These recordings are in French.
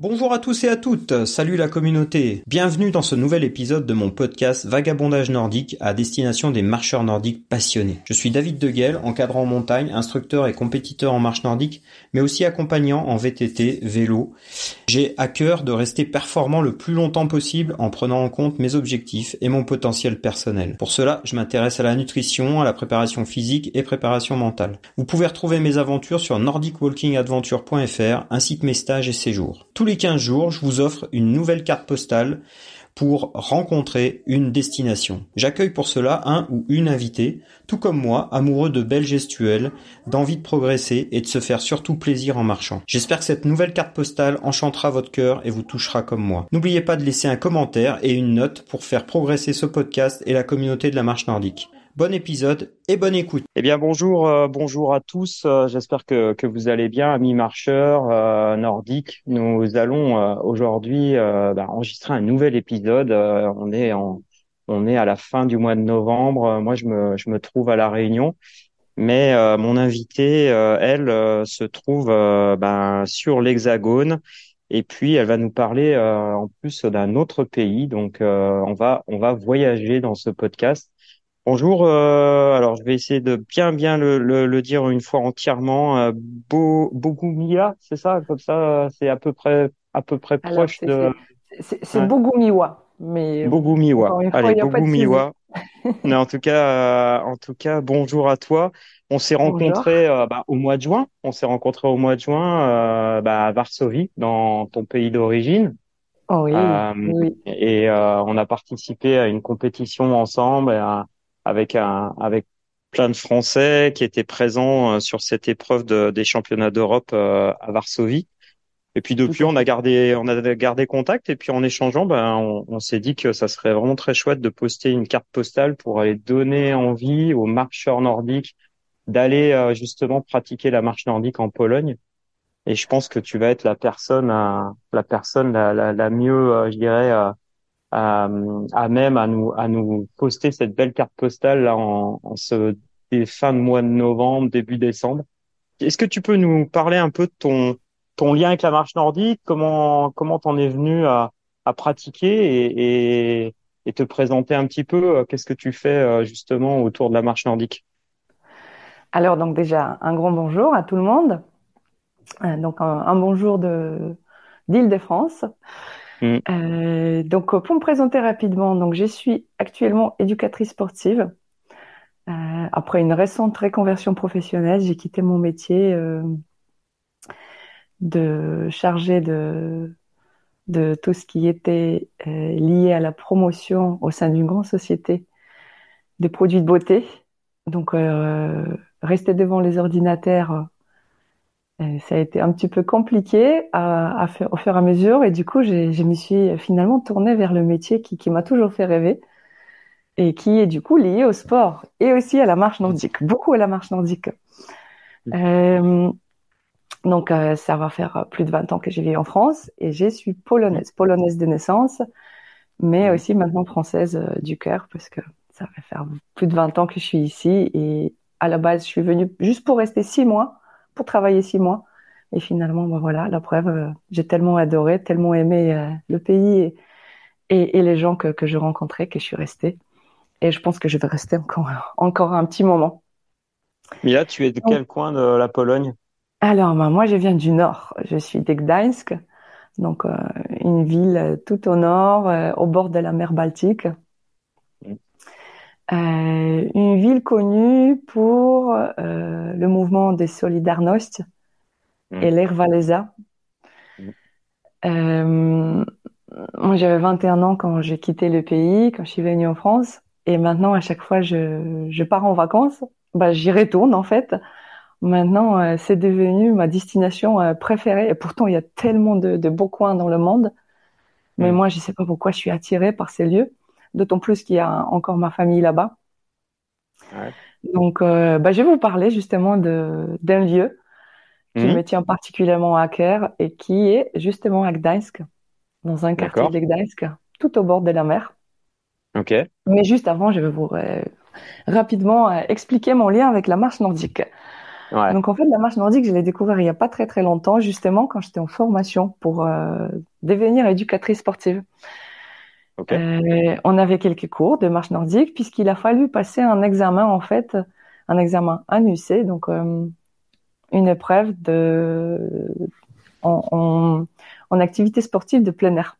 Bonjour à tous et à toutes, salut la communauté, bienvenue dans ce nouvel épisode de mon podcast Vagabondage nordique à destination des marcheurs nordiques passionnés. Je suis David Deguel, encadrant en montagne, instructeur et compétiteur en marche nordique, mais aussi accompagnant en VTT, vélo. J'ai à cœur de rester performant le plus longtemps possible en prenant en compte mes objectifs et mon potentiel personnel. Pour cela, je m'intéresse à la nutrition, à la préparation physique et préparation mentale. Vous pouvez retrouver mes aventures sur nordicwalkingadventure.fr ainsi que mes stages et séjours les 15 jours, je vous offre une nouvelle carte postale pour rencontrer une destination. J'accueille pour cela un ou une invitée, tout comme moi, amoureux de belles gestuelles, d'envie de progresser et de se faire surtout plaisir en marchant. J'espère que cette nouvelle carte postale enchantera votre cœur et vous touchera comme moi. N'oubliez pas de laisser un commentaire et une note pour faire progresser ce podcast et la communauté de la marche nordique. Bon épisode et bonne écoute. Eh bien bonjour, euh, bonjour à tous. Euh, j'espère que, que vous allez bien, amis marcheurs euh, nordiques. Nous allons aujourd'hui bah, enregistrer un nouvel épisode. on est en, on est à la fin du mois de novembre. Moi, je me, je me trouve à la Réunion, mais mon invitée, elle, se trouve ben, sur l'Hexagone. Et puis, elle va nous parler en plus d'un autre pays. Donc, on va, on va voyager dans ce podcast. Bonjour, euh, alors je vais essayer de bien bien le, le, dire une fois entièrement. Euh, Bo, Bogumia, c'est ça, comme ça, c'est à peu près à peu près proche de. C'est Bogumiwa, mais. Bogumiwa. Allez, Bogumiwa. mais en tout cas, euh, en tout cas, bonjour à toi. On s'est rencontré euh, bah, au mois de juin. On s'est rencontré au mois de juin bah, à Varsovie, dans ton pays d'origine. Oh oui, oui. Et on a participé à une compétition ensemble. Et à, avec un avec plein de Français qui étaient présents euh, sur cette épreuve de, des championnats d'Europe euh, à Varsovie. Et puis depuis, on a gardé, on a gardé contact. Et puis en échangeant, ben, on, on s'est dit que ça serait vraiment très chouette de poster une carte postale pour aller donner envie aux marcheurs nordiques d'aller euh, justement pratiquer la marche nordique en Pologne. Et je pense que tu vas être la personne, la personne la, la, la mieux, je dirais, à, à même à nous à nous poster cette belle carte postale là en, en ce fin de mois de novembre, début décembre. Est-ce que tu peux nous parler un peu de ton ton lien avec la marche nordique, comment comment t'en es venu à, à pratiquer et, et, et, te présenter un petit peu qu'est-ce que tu fais euh, justement autour de la marche nordique? Alors donc déjà un grand bonjour à tout le monde. Euh, donc un, un bonjour de d'Île-de-France. Mm. Euh, donc, pour me présenter rapidement, donc je suis actuellement éducatrice sportive. Euh, après une récente réconversion professionnelle, j'ai quitté mon métier euh, de chargé de de tout ce qui était euh, lié à la promotion au sein d'une grande société des produits de beauté. Donc, euh, rester devant les ordinateurs ça a été un petit peu compliqué à, à faire, au fur et à mesure. Et du coup je me suis finalement tournée vers le métier qui, qui m'a toujours fait rêver et qui est du coup lié au sport et aussi à la marche nordique, beaucoup à la marche nordique. Euh, donc euh, ça va faire plus de 20 ans que j'ai vécu en France et je suis polonaise, polonaise de naissance, mais aussi maintenant française euh, du cœur parce que ça va faire plus de 20 ans que je suis ici et à la base je suis venue juste pour rester six mois pour travailler six mois. Et finalement, ben voilà, la preuve, euh, j'ai tellement adoré, tellement aimé euh, le pays et, et, les gens que, que, je rencontrais que je suis restée. Et je pense que je vais rester encore, encore un petit moment. Mila, tu es de quel coin de la Pologne? Alors, ben, moi, je viens du nord. Je suis de Gdańsk, donc euh, une ville tout au nord, au bord de la mer Baltique. Euh, une ville connue pour euh, le mouvement des Solidarność mmh. et l'Air Walesa. Mmh. Euh, moi, j'avais 21 ans quand j'ai quitté le pays, quand je suis venue en France. Et maintenant, à chaque fois, je, je pars en vacances. Bah, j'y retourne, en fait. Maintenant, euh, c'est devenu ma destination euh, préférée. Et pourtant, il y a tellement de, de beaux coins dans le monde. Mais mmh. moi, je sais pas pourquoi je suis attirée par ces lieux d'autant plus qu'il y a encore ma famille là-bas. Ouais. Donc, euh, bah, je vais vous parler justement d'un lieu qui mmh. me tient particulièrement à cœur et qui est justement à Gdańsk, dans un quartier de Gdańsk, tout au bord de la mer. Ok. Mais juste avant, je vais vous rapidement euh, expliquer mon lien avec la marche nordique. Donc en fait, la marche nordique, je l'ai découvert il n'y a pas très très longtemps, justement quand j'étais en formation pour euh, devenir éducatrice sportive. Euh, on avait quelques cours de marche nordique puisqu'il a fallu passer un examen en fait, un examen, UC, donc euh, une épreuve de en, en, activité sportive de plein air.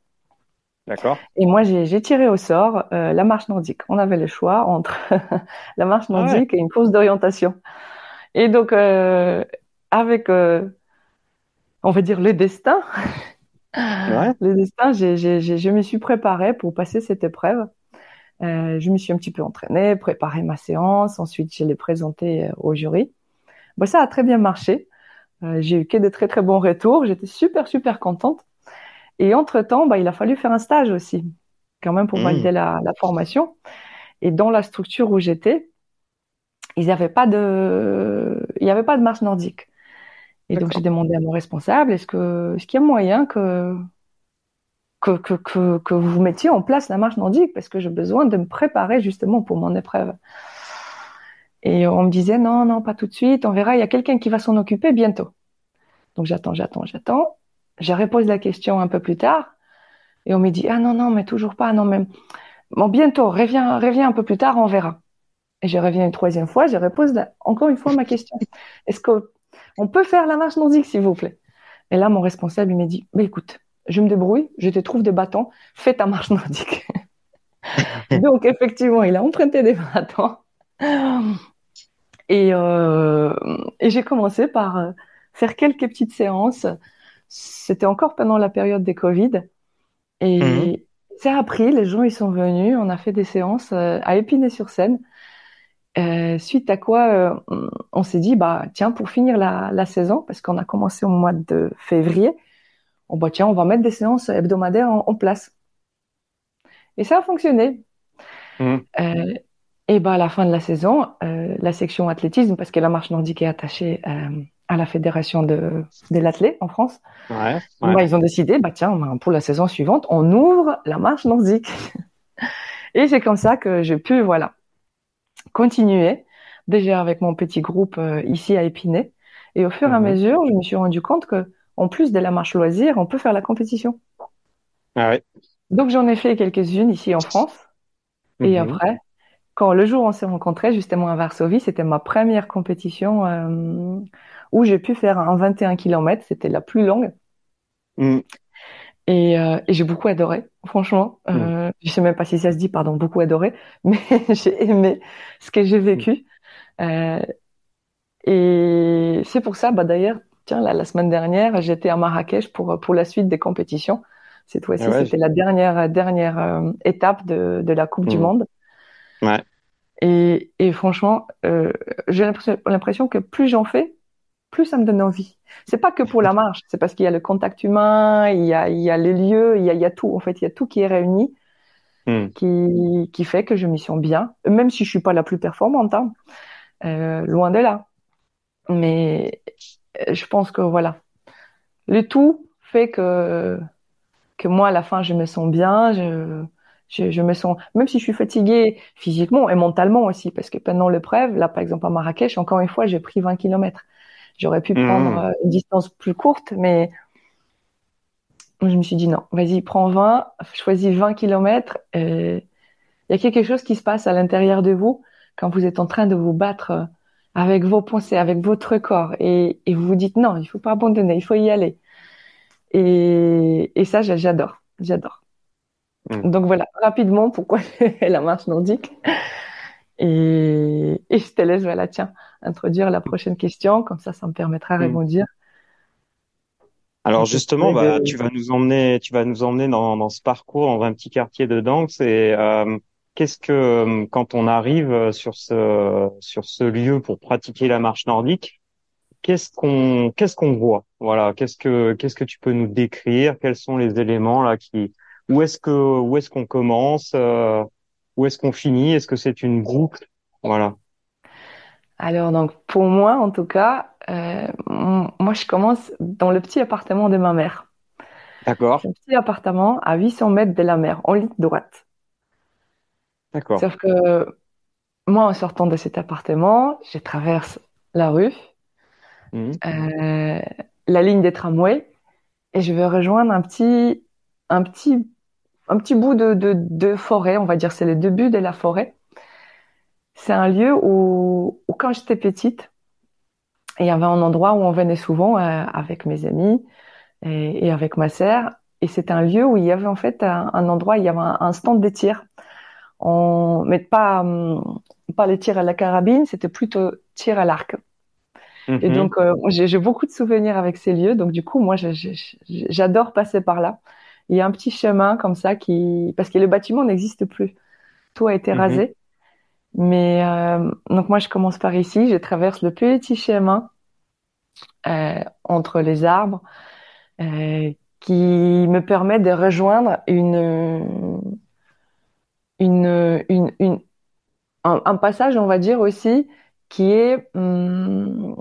D'accord. Et moi, j'ai tiré au sort la marche nordique. On avait le choix entre la marche ah nordique et une course d'orientation. Et donc, euh, avec, euh, on va dire, le destin, le destin, je me suis préparée pour passer cette épreuve. Euh, je me suis un petit peu entraînée, préparé ma séance. Ensuite, je l'ai présentée au jury. Bon, ça a très bien marché. j'ai eu que de très très bons retours. J'étais super super contente. Et entre temps, bah, il a fallu faire un stage aussi, quand même pour mmh. valider la, la formation. Et dans la structure où j'étais, ils n'avaient pas de, il n'y avait pas de marche nordique. Et donc j'ai demandé à mon responsable, est-ce que, est-ce qu'il y a moyen que, que, que, que, vous mettiez en place la marche nordique? Parce que j'ai besoin de me préparer justement pour mon épreuve. Et on me disait non, non, pas tout de suite, on verra, il y a quelqu'un qui va s'en occuper bientôt. Donc j'attends, j'attends, j'attends. Je repose la question un peu plus tard et on me dit ah non, non, mais toujours pas, non, même. Bon, bientôt, reviens, reviens un peu plus tard, on verra. Et je reviens une troisième fois, je repose encore une fois ma question. Est-ce qu'on peut faire la marche nordique, s'il vous plaît Et là, mon responsable, il m'a dit, mais écoute, je me débrouille, je te trouve des bâtons, fais ta marche nordique. Donc, effectivement, il a emprunté des bâtons. Et, euh, et j'ai commencé par euh, faire quelques petites séances. C'était encore pendant la période des Covid. Et mmh. c'est appris, les gens, ils sont venus, on a fait des séances euh, à Épinay-sur-Seine. Euh, suite à quoi euh, on s'est dit bah tiens pour finir la, saison parce qu'on a commencé au mois de février on bah tiens on va mettre des séances hebdomadaires en, place. Et ça a fonctionné. Mmh. euh, et bah à la fin de la saison la section athlétisme parce que la marche nordique est attachée à la fédération de de l'athlète en France bah, ils ont décidé bah tiens bah, pour la saison suivante on ouvre la marche nordique. Et c'est comme ça que j'ai pu voilà continuer déjà avec mon petit groupe euh, ici à Épinay. Et au fur et à mhm. mesure, je me suis rendu compte que en plus de la marche loisir, on peut faire la compétition. Ah Donc j'en ai fait quelques-unes ici en France. Et mhm. après, quand le jour où on s'est rencontrés justement à Varsovie, c'était ma première compétition euh, où j'ai pu faire un 21 km. C'était la plus longue. Mhm. Euh, et, j'ai beaucoup adoré, franchement. Euh, mm. Je sais même pas si ça se dit, pardon, beaucoup adoré, mais j'ai aimé ce que j'ai vécu. Mm. Euh, et c'est pour ça, bah d'ailleurs, tiens, la semaine dernière, j'étais à Marrakech pour pour la suite des compétitions. Cette fois-ci, ah c'était la dernière dernière euh, étape de de la Coupe du mm. Monde. Ouais. Et, et franchement, euh, j'ai l'impression que plus j'en fais, plus ça me donne envie. C'est pas que pour la marche, c'est parce qu'il y a le contact humain, il y a, il y a les lieux, il y a, il y a tout. En fait, il y a tout qui est réuni, hmm. qui, qui fait que je m'y sens bien, même si je suis pas la plus performante, hein. euh, loin de là. Mais euh, je pense que voilà, le tout fait que que moi à la fin je me sens bien, je je, je me sens même si je suis fatiguée physiquement et mentalement aussi parce que pendant l'épreuve là par exemple à Marrakech encore une fois j'ai pris 20 kilomètres J'aurais pu prendre mmh. euh, une distance plus courte, mais je me suis dit non, vas-y, prends 20, choisis 20 kilomètres. Il y a quelque chose qui se passe à l'intérieur de vous quand vous êtes en train de vous battre euh, avec vos pensées, avec votre corps, et, et vous vous dites non, il faut pas abandonner, il faut y aller. Et, et ça, j'adore, j'adore. Mmh. Donc voilà, rapidement, pourquoi la marche nordique? Et, et je te laisse, voilà, tiens, introduire la prochaine question, comme ça, ça me permettra de mm. répondre. Alors justement, bah, tu vas nous emmener, tu vas nous emmener dans, dans ce parcours dans un petit quartier de Danx. Et euh, qu'est-ce que, euh, quand on arrive sur ce sur ce lieu pour pratiquer la marche nordique, qu'est-ce qu'on qu'est-ce qu'on voit? Voilà, qu'est-ce que qu'est-ce que tu peux nous décrire? Quels sont les éléments là qui Où est-ce que où est-ce qu'on commence euh, où est-ce qu'on finit? Est-ce que c'est une boucle Voilà. Alors donc pour moi en tout cas, euh, moi je commence dans le petit appartement de ma mère. D'accord. Un petit appartement à 800 mètres de la mer, en ligne droite. D'accord. Sauf que moi en sortant de cet appartement, je traverse la rue mmh. la ligne des tramways, et je vais rejoindre un petit, un petit, un petit bout de, de, de forêt, on va dire, c'est le début de la forêt. C'est un lieu où, où quand j'étais petite, il y avait un endroit où on venait souvent euh, avec mes amis et, et, avec ma sœur. Et c'était un lieu où il y avait en fait un, un endroit, il y avait un, stand de tir. On, mais pas, hum, pas les tirs à la carabine, c'était plutôt tir à l'arc. Et mhm. donc, euh, j'ai beaucoup de souvenirs avec ces lieux. Donc, du coup, moi, j'adore passer par là. Il y a un petit chemin comme ça qui, parce que le bâtiment n'existe plus. Tout a été mhm. rasé. Mais euh, donc moi, je commence par ici. Je traverse le petit chemin euh, entre les arbres euh, qui me permet de rejoindre une une, une, une un, un, passage, on va dire aussi, qui est hum,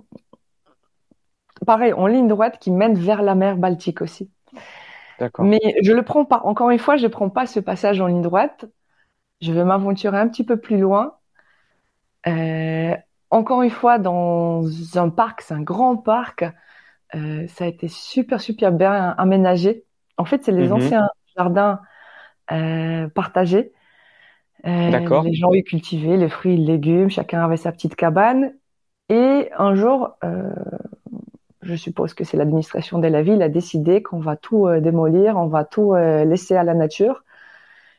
pareil en ligne droite qui mène vers la mer Baltique aussi. Mais je le prends pas. Encore une fois, je prends pas ce passage en ligne droite. Je vais m'aventurer un petit peu plus loin. Euh, encore une fois, dans un parc, c'est un grand parc. Euh, ça a été super super bien aménagé. En fait, c'est les mhm. anciens jardins euh, partagés. Les gens y cultivaient les fruits, les légumes. Chacun avait sa petite cabane. Et un jour, je suppose que c'est l'administration de la ville, a décidé qu'on va tout euh, démolir, on va tout euh, laisser à la nature.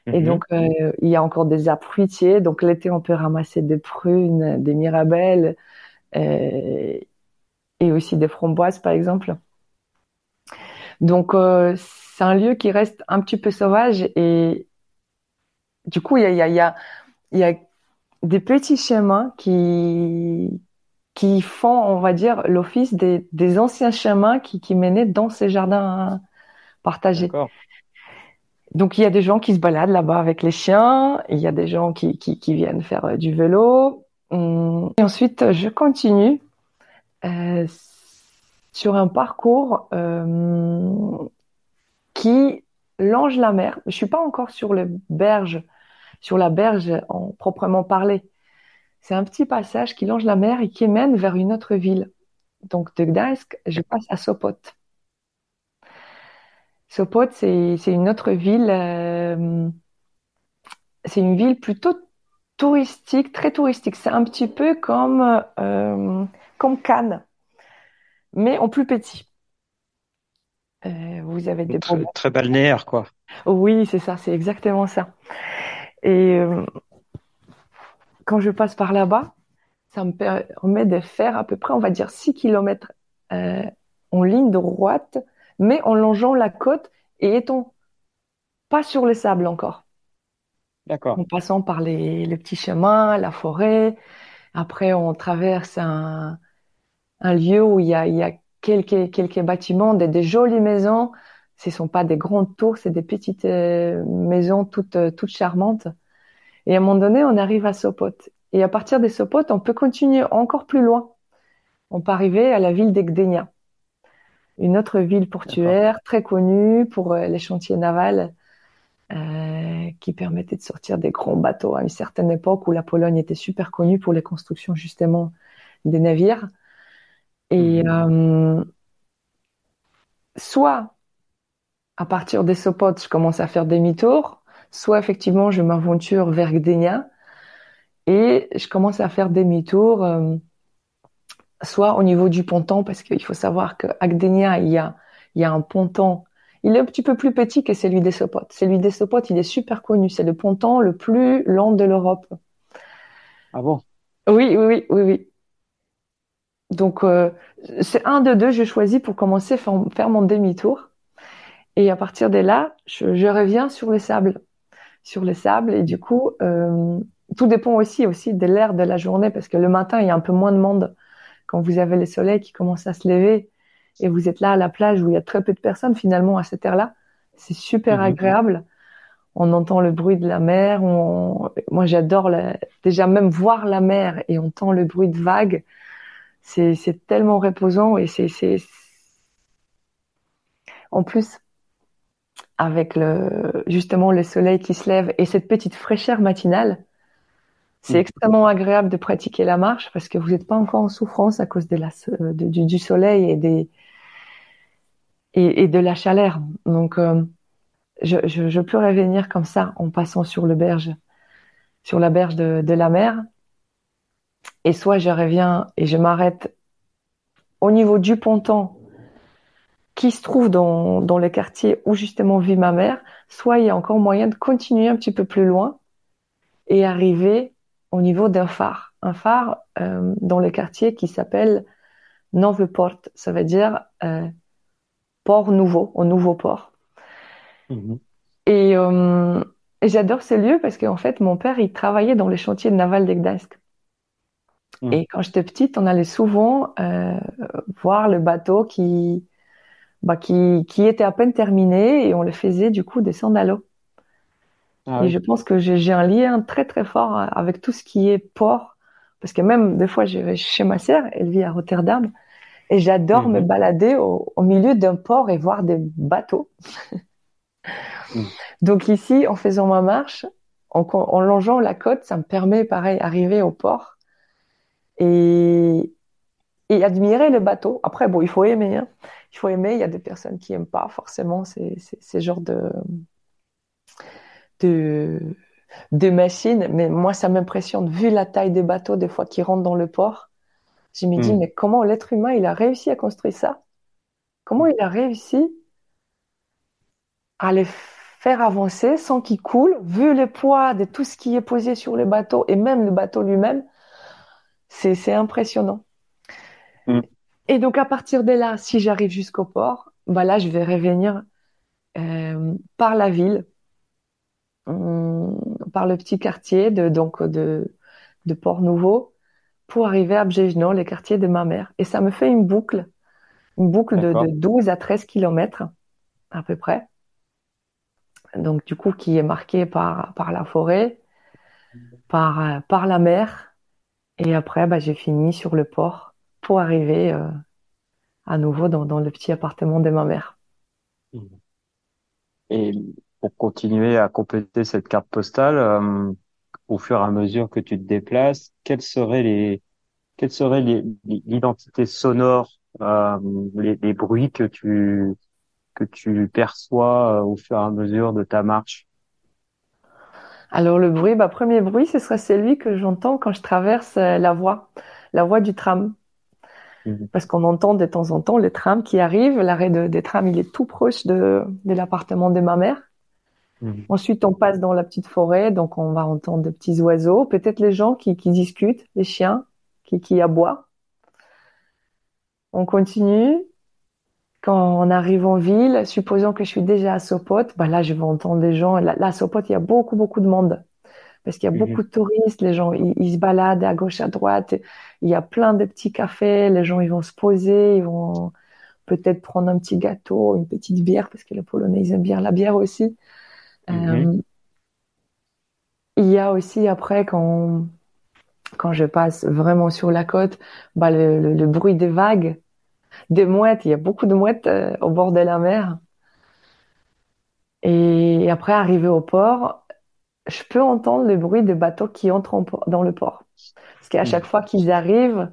Et mhm. donc, euh, il y a encore des arbres fruitiers. Donc, l'été, on peut ramasser des prunes, des mirabelles et aussi des framboises, par exemple. Donc, c'est un lieu qui reste un petit peu sauvage. Et du coup, il y a, y, a, y a des petits chemins qui, qui font, on va dire, l'office des, des, anciens chemins qui, qui, menaient dans ces jardins partagés. Donc il y a des gens qui se baladent là-bas avec les chiens, il y a des gens qui, qui, qui viennent faire euh, du vélo. Hum, et ensuite, je continue euh, sur un parcours euh, qui longe la mer. Je suis pas encore sur le berge, sur la berge en proprement parler. C'est un petit passage qui longe la mer et qui mène vers une autre ville. Donc de Gdańsk, je passe à Sopot. Sopot, c'est une autre ville. Euh, c'est une ville plutôt touristique, très touristique. C'est un petit peu comme euh, comme Cannes, mais en plus petit. Euh, vous avez des très, très balnéaire, quoi. Oui, c'est ça, c'est exactement ça. Et quand je passe par là-bas, ça me permet de faire à peu près, on va dire, 6 km euh, en ligne droite, mais en longeant la côte et étant pas sur le sable encore. D'accord. En passant par les, petits chemins, la forêt. Après, on traverse un, lieu où il y a, quelques, quelques bâtiments, des, jolies maisons. Ce ne sont pas des grandes tours, c'est des petites euh, maisons toutes, toutes charmantes. Et à un moment donné, on arrive à Sopot. Et à partir des Sopot, on peut continuer encore plus loin. On peut arriver à la ville d'Egdenia, une autre ville portuaire très connue pour euh, les chantiers navals euh, qui permettaient de sortir des grands bateaux à une certaine époque où la Pologne était super connue pour les constructions justement des navires. Et mhm. euh, soit à partir des Sopot, je commence à faire demi-tour, soit effectivement je m'aventure vers Gdynia et je commence à faire demi-tour, euh, soit au niveau du ponton, parce qu'il faut savoir qu'à Gdynia, il y a, il y a un ponton. Il est un petit peu plus petit que celui des Sopotes. Celui des Sopotes, il est super connu. C'est le ponton le plus long de l'Europe. Ah bon? Oui, oui, oui, oui, oui. Donc, euh, c'est un de deux, je choisis pour commencer à faire mon demi-tour. Et à partir de là, je, je reviens sur le sable sur le sable. Et du coup, euh, tout dépend aussi, aussi de l'air de la journée parce que le matin, il y a un peu moins de monde quand vous avez le soleil qui commence à se lever et vous êtes là à la plage où il y a très peu de personnes finalement à cette heure-là. C'est super agréable. On entend le bruit de la mer. Moi, j'adore déjà même voir la mer et on entend le bruit de vagues. C'est tellement reposant et c'est en plus avec le, justement le soleil qui se lève et cette petite fraîcheur matinale, C'est Mm. extrêmement agréable de pratiquer la marche parce que vous n'êtes pas encore en souffrance à cause de la, de- du, du soleil et, des, et, et de la chaleur. Donc, euh, je, je, je peux revenir comme ça en passant sur le berge, sur la berge de, de la mer. Et soit je reviens et je m'arrête au niveau du ponton qui se trouve dans, dans le quartier où justement vit ma mère, soit il y a encore moyen de continuer un petit peu plus loin et arriver au niveau d'un phare. Un phare euh, dans le quartier qui s'appelle Port, ça veut dire euh, port nouveau, au nouveau port. Et, euh, et j'adore ce lieu parce qu'en fait, mon père, il travaillait dans les chantiers de naval de Gdańsk. Mhm. Et quand j'étais petite, on allait souvent voir le bateau qui, bah, qui, qui était à peine terminé et on le faisait du coup descendre à l'eau. Ah Et oui. je pense que j'ai un lien très très fort avec tout ce qui est port, parce que même des fois je vais chez ma sœur, elle vit à Rotterdam, et j'adore me Mhm. balader au, au milieu d'un port et voir des bateaux. Mhm. Donc ici, en faisant ma marche, en, en longeant la côte, ça me permet pareil d'arriver au port et, et admirer le bateau. Après, bon, il faut aimer, hein. Il faut aimer. Il y a des personnes qui aiment pas forcément ces, ces, ces genres de de de machines, mais moi ça m'impressionne vu la taille des bateaux des fois qui rentrent dans le port. Je me dis Mhm. mais comment l'être humain il a réussi à construire ça? Comment il a réussi à les faire avancer sans qu'ils coulent, vu le poids de tout ce qui est posé sur le bateau et même le bateau lui-même, c'est impressionnant. Mhm. Et donc à partir de là, si j'arrive jusqu'au port, bah là je vais revenir euh, par la ville, hum, par le petit quartier de donc de de Port-Nouveau pour arriver à Bjejno, le quartier de ma mère. Et ça me fait une boucle, une boucle de, de 12 à 13 kilomètres à peu près. Donc du coup qui est marquée par par la forêt, par euh, par la mer et après bah j'ai fini sur le port pour arriver euh, à nouveau dans dans le petit appartement de ma mère. Et pour continuer à compléter cette carte postale, euh, au fur et à mesure que tu te déplaces, quelles seraient les, les, les- l'identité sonore, euh, les, les bruits que tu, que tu perçois au fur et à mesure de ta marche? Alors le bruit, bah premier bruit, ce serait celui que j'entends quand je traverse la voie, la voie du tram. Mhm. Parce qu'on entend de temps en temps les trams qui arrivent. L'arrêt de, des trams, il est tout proche de, de l'appartement de ma mère. Mhm. Ensuite, on passe dans la petite forêt, donc on va entendre des petits oiseaux, peut-être les gens qui, qui discutent, les chiens qui, qui aboient. On continue. Quand on arrive en ville, supposons que je suis déjà à Sopot, bah là, je vais entendre des gens. Là, là, à Sopot, il y a beaucoup, beaucoup de monde. Parce qu'il y a Mhm. beaucoup de touristes, les gens, ils, ils se baladent à gauche, à droite. Il y a plein de petits cafés, les gens, ils vont se poser, ils vont peut-être prendre un petit gâteau, une petite bière, parce que les Polonais, ils aiment bien la bière aussi. Mhm. Euh, il y a aussi après quand quand je passe vraiment sur la côte, bah le, le, le bruit des vagues, des mouettes. Il y a beaucoup de mouettes euh, au bord de la mer. Et après arriver au port, je peux entendre le bruit des bateaux qui entrent en dans le port. Parce qu'à Mhm. chaque fois qu'ils arrivent,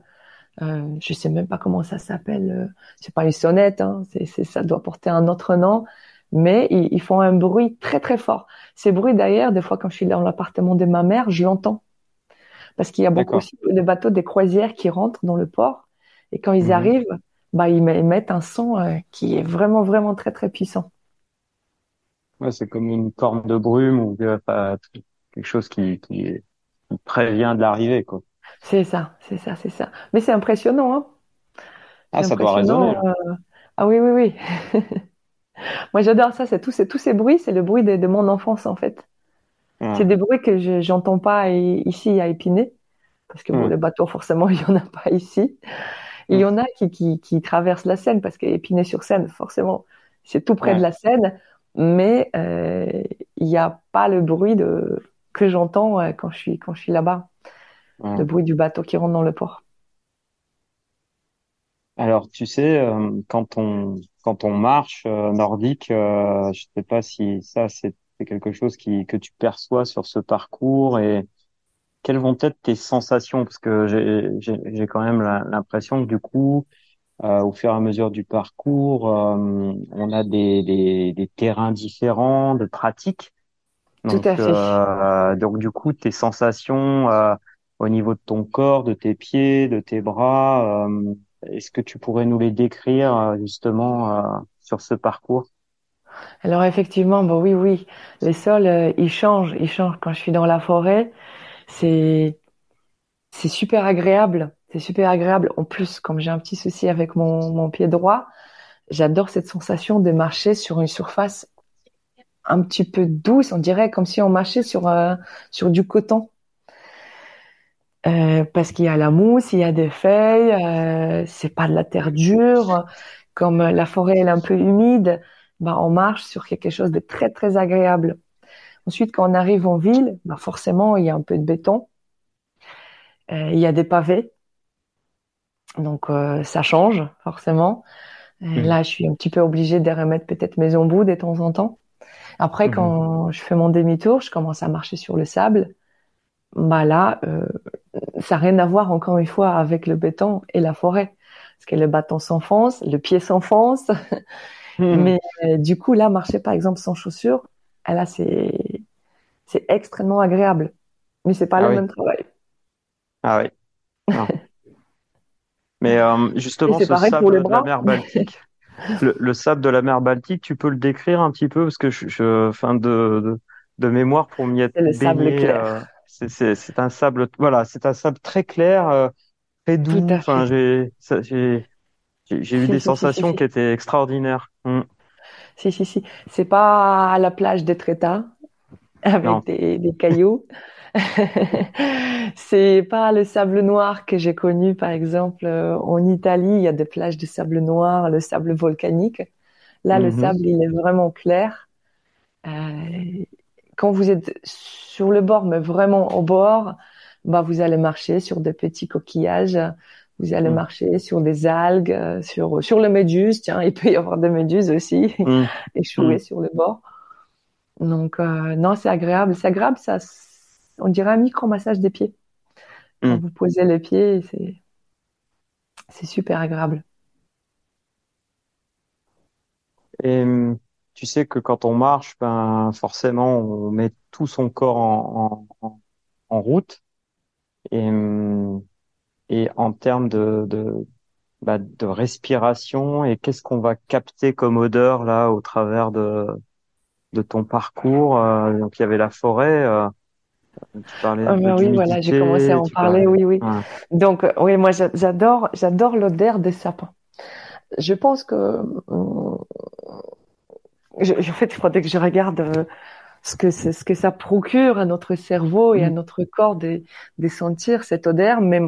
euh, je sais même pas comment ça s'appelle. euh, C'est pas une sonnette, hein, c'est, ça doit porter un autre nom. Mais ils, ils font un bruit très très fort. Ces bruits d'ailleurs, des fois quand je suis dans l'appartement de ma mère, je l'entends. Parce qu'il y a beaucoup aussi de bateaux des croisières qui rentrent dans le port. Et quand ils Mhm. arrivent, bah, ils mettent un son euh, qui est vraiment vraiment très très puissant. Ouais, c'est comme une corne de brume ou euh, quelque chose qui, qui, qui prévient de l'arrivée, quoi. C'est ça, c'est ça, c'est ça. Mais c'est impressionnant, hein. Ah, ça doit résonner. impressionnant. euh, Ah oui, oui, oui. Moi, j'adore ça. C'est tous ces, tous ces bruits, c'est le bruit de, de mon enfance, en fait. Ouais. C'est des bruits que je j'entends pas ici à Épinay, parce que bon, Ouais. les bateaux, forcément, il y en a pas ici. Il y Ouais. en a qui, qui, qui traversent la Seine, parce qu'Épinay-sur-Seine, forcément, c'est tout près de la Seine, mais euh, il n'y a pas le bruit de que j'entends euh, quand je suis quand je suis là-bas, le bruit du bateau qui rentre dans le port. Alors, tu sais, euh, quand on quand on marche euh, nordique, euh, je sais pas si ça c'est c'est quelque chose qui que tu perçois sur ce parcours et quelles vont être tes sensations? Parce que j'ai quand même l'impression que du coup, euh, au fur et à mesure du parcours, euh, on a des, des, des, terrains différents de pratiques. Donc, Tout à fait. Euh, donc du coup, tes sensations au niveau de ton corps, de tes pieds, de tes bras, est-ce que tu pourrais nous les décrire justement sur ce parcours? Alors effectivement, bon oui, oui, les sols, euh, ils changent, ils changent. Quand je suis dans la forêt, c'est c'est super agréable, c'est super agréable. En plus, comme j'ai un petit souci avec mon, mon pied droit, j'adore cette sensation de marcher sur une surface un petit peu douce, on dirait comme si on marchait sur euh, sur du coton. Euh, parce qu'il y a la mousse, il y a des feuilles, euh, c'est pas de la terre dure. Comme la forêt est un peu humide, bah, on marche sur quelque chose de très très agréable. Ensuite, quand on arrive en ville, bah, forcément, il y a un peu de béton, euh, il y a des pavés, donc euh, ça change forcément. Euh, mmh. Là, je suis un petit peu obligée de remettre peut-être mes embouts de temps en temps. Après, mmh. quand je fais mon demi-tour, je commence à marcher sur le sable. Bah là, ça n'a rien à voir encore une fois avec le béton et la forêt, parce que le bâton s'enfonce, le pied s'enfonce. Hmm. Mais euh, du coup, là, marcher par exemple sans chaussures, ah, là, c'est c'est extrêmement agréable. Mais c'est pas ah le même travail. Ah oui. Mais euh, justement, ce sable de la mer Baltique, le, sable de la mer Baltique, tu peux le décrire un petit peu? Parce que je, je fin de, de, mémoire pour m'y être baigné. Euh, c'est un sable, voilà, c'est un sable très clair, euh, très doux. Enfin, j'ai j'ai eu des sensations qui étaient extraordinaires. Mm. Si, si, si. C'est pas à la plage d'Etretat avec des, des, cailloux? c'est pas le sable noir que j'ai connu, par exemple, euh, en Italie. Il y a des plages de sable noir, le sable volcanique. Là, le mm-hmm. sable, il est vraiment clair. Euh, quand vous êtes sur le bord, mais vraiment au bord, bah, vous allez marcher sur des petits coquillages vous allez mm. marcher sur des algues, euh, sur sur le méduse. Tiens, il peut y avoir des méduses aussi mm. échouées mm. sur le bord. Donc euh, non, c'est agréable. C'est agréable. Ça, on dirait un micro massage des pieds. Quand vous posez les pieds, c'est c'est super agréable. Et tu sais que quand on marche, ben forcément, on met tout son corps en, en, en route. Et et en termes de, de, bah, de respiration et qu'est-ce qu'on va capter comme odeur là au travers de, de ton parcours. Euh, donc il y avait la forêt. Euh, tu parlais ah, oui, voilà, j'ai commencé à en parler. Oui, oui. Donc euh, oui, moi j'adore, j'adore l'odeur des sapins. Je pense que je, en fait, il faudrait que je regarde ce que ce que ça procure à notre cerveau et à mm. notre corps de, de sentir cette odeur. Mais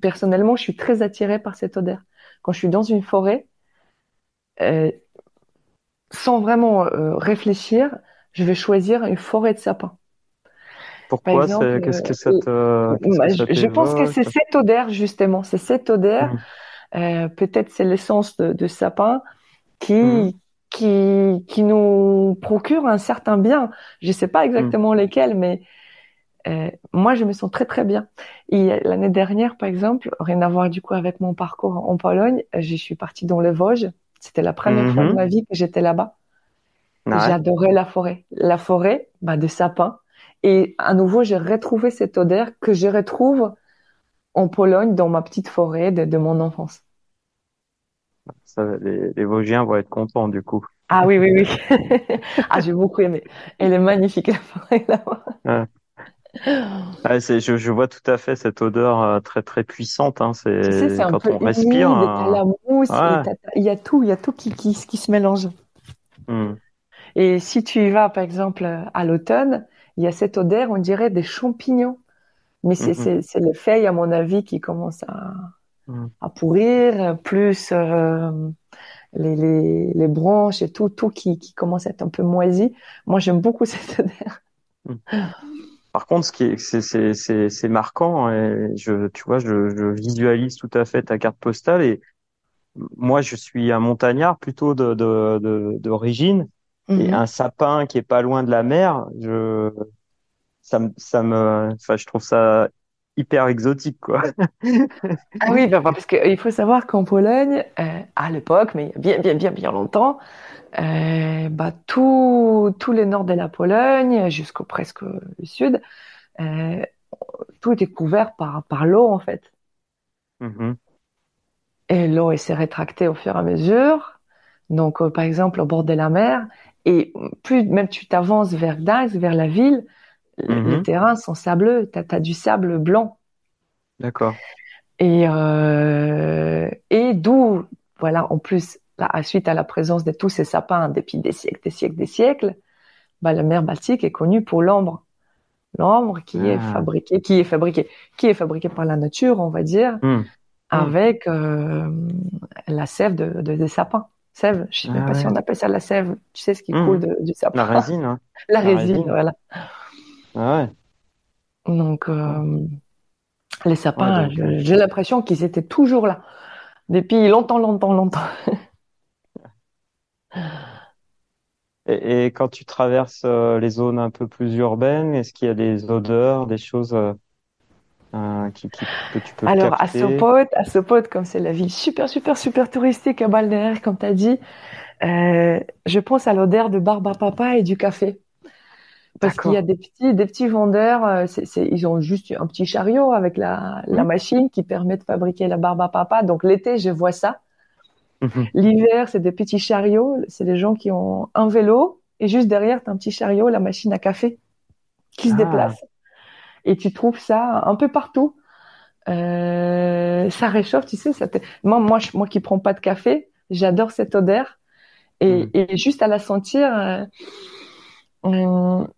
personnellement, je suis très attirée par cette odeur. Quand je suis dans une forêt, euh, sans vraiment euh, réfléchir, je vais choisir une forêt de sapins. Pourquoi Qu'est-ce que ça te, euh, Je, pense que c'est cette odeur justement, c'est cette odeur. Mmh. Peut-être c'est l'essence de, de, sapin qui mmh. qui qui nous procure un certain bien. Je sais pas exactement mmh. lesquels, mais euh, moi, je me sens très très bien. Et l'année dernière, par exemple, rien à voir du coup avec mon parcours en Pologne, je suis partie dans le Vosges. C'était la première fois de ma vie que j'étais là-bas. J'adorais la forêt. La forêt, bah, de sapins. Et à nouveau, j'ai retrouvé cette odeur que je retrouve en Pologne, dans ma petite forêt de, de mon enfance. Ça, les, les Vosgiens vont être contents du coup. Ah oui, oui, oui. ah, j'ai beaucoup aimé. Elle est magnifique, la forêt là-bas. Ah, je, je, vois tout à fait cette odeur euh, très très puissante. Hein. C'est quand on respire. Humide, la mousse, il y a tout, il y a tout qui, qui, qui se mélange. Hmm. Et si tu y vas, par exemple, à l'automne, il y a cette odeur, on dirait des champignons. Mais c'est mm les feuilles, à mon avis, qui commencent à, hmm. à pourrir, plus euh, les, les, les, branches et tout, tout qui, qui commence à être un peu moisi. Moi, j'aime beaucoup cette odeur. Hmm. Par contre, ce qui est, c'est, marquant, et je, tu vois, je, je, visualise tout à fait ta carte postale. Et moi, je suis un montagnard plutôt de, de, et mhm. un sapin qui est pas loin de la mer, je, ça me, ça me, enfin, je trouve ça hyper exotique, quoi. ah oui, parce qu'il faut savoir qu'en Pologne, euh, à l'époque, mais bien, bien, bien, bien longtemps, euh, bah, tout, tout le nord de la Pologne, jusqu'au presque le sud, euh, tout était couvert par, par l'eau, en fait. Mm-hmm. Et l'eau s'est rétractée au fur et à mesure. Donc, euh, par exemple, au bord de la mer, et plus même tu t'avances vers Gdańsk, vers la ville, les mm-hmm. terrains sont sableux, tu as, du sable blanc. D'accord. Et, euh, et d'où, voilà, en plus, là, suite à la présence de tous ces sapins depuis des siècles, des siècles, des siècles, bah, la mer Baltique est connue pour l'ambre. L'ambre qui est ah. fabriqué, qui est fabriqué, qui est fabriqué par la nature, on va dire, mm. avec euh, la sève de, de, des sapins. Sève, je sais même pas si ah on appelle ça la sève. Tu sais ce qui coule mm. du sapin. La résine. Hein. la, résine, voilà. Ah ouais. Donc, euh, les sapins, euh, j'ai l'impression qu'ils étaient toujours là. Depuis longtemps, longtemps, longtemps. et, quand tu traverses euh, les zones un peu plus urbaines, est-ce qu'il y a des odeurs, des choses qui, que tu peux Alors, à Sopot, à Sopot, comme c'est la ville super, super, super touristique à balnéaire, comme tu as dit, je pense à l'odeur de barbe à papa et du café. Parce qu'il y a des petits, des petits vendeurs, euh, ils ont juste un petit chariot avec la, la mmh. machine qui permet de fabriquer la barbe à papa. Donc l'été, je vois ça. Mmh. L'hiver, c'est des petits chariots. C'est des gens qui ont un vélo et juste derrière, tu as un petit chariot, la machine à café qui se ah. déplace. Et tu trouves ça un peu partout. Euh, ça réchauffe, tu sais. Ça moi, moi, je, moi qui prends pas de café, j'adore cette odeur. Et, mmh. et, juste à la sentir, euh, Hum,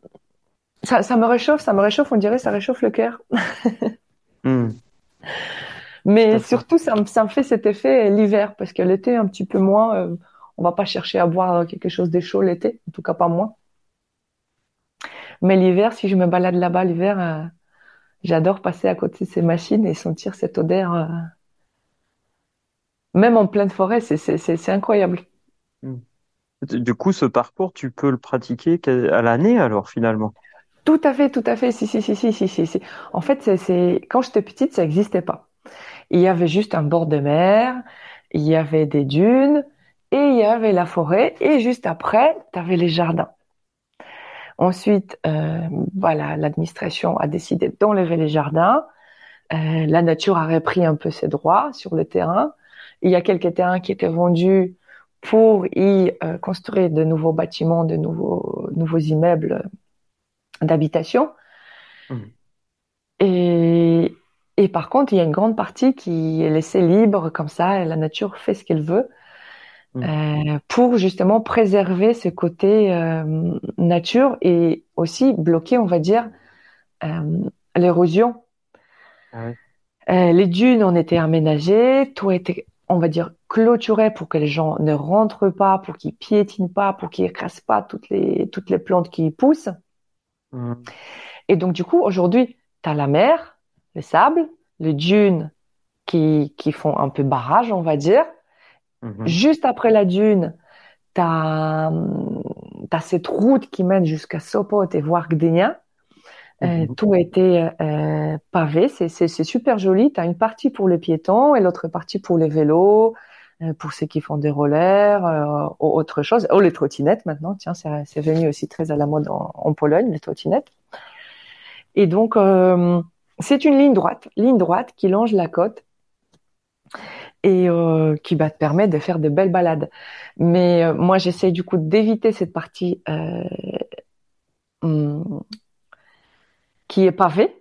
ça, ça, me réchauffe, ça me réchauffe, on dirait, ça réchauffe le cœur. Hmm. Mais surtout, ça me, ça me fait cet effet l'hiver, parce que l'été, un petit peu moins, euh, on va pas chercher à boire quelque chose de chaud l'été, en tout cas pas moi. Mais l'hiver, si je me balade là-bas l'hiver, j'adore passer à côté de ces machines et sentir cette odeur. Euh, même en pleine forêt, c'est incroyable. Hmm. Du coup, ce parcours, tu peux le pratiquer à l'année alors finalement? Tout à fait, tout à fait. Si, si, si, si, si, si. En fait, c'est quand j'étais petite, ça n'existait pas. Il y avait juste un bord de mer, il y avait des dunes et il y avait la forêt. Et juste après, tu avais les jardins. Ensuite, euh, voilà, l'administration a décidé d'enlever les jardins. Euh, la nature a repris un peu ses droits sur le terrain. Il y a quelques terrains qui étaient vendus pour y euh, construire de nouveaux bâtiments, de nouveaux, nouveaux immeubles d'habitation. Mmh. Et, et par contre, il y a une grande partie qui est laissée libre comme ça, et la nature fait ce qu'elle veut. Mmh. Euh, pour justement préserver ce côté euh, nature et aussi bloquer, on va dire, euh, l'érosion. Ah oui. Euh, les dunes ont été aménagées, tout a été on va dire, clôturé pour que les gens ne rentrent pas, pour qu'ils piétinent pas, pour qu'ils écrasent pas toutes les, toutes les plantes qui poussent. Mmh. Et donc, du coup, aujourd'hui, tu as la mer, le sable, les dunes qui, qui font un peu barrage, on va dire. Mmh. Juste après la dune, tu as, as, cette route qui mène jusqu'à Sopot et voir Gdynia. Euh, mhm. tout été euh, pavé, c'est super joli. Tu as une partie pour les piétons et l'autre partie pour les vélos, euh, pour ceux qui font des rollers, euh, autre chose. Oh, les trottinettes maintenant, tiens, c'est venu aussi très à la mode en, en Pologne, les trottinettes. Et donc, c'est une ligne droite, ligne droite qui longe la côte et euh, qui va te permettre de faire de belles balades. Mais moi, j'essaie du coup d'éviter cette partie hum, qui est pavé.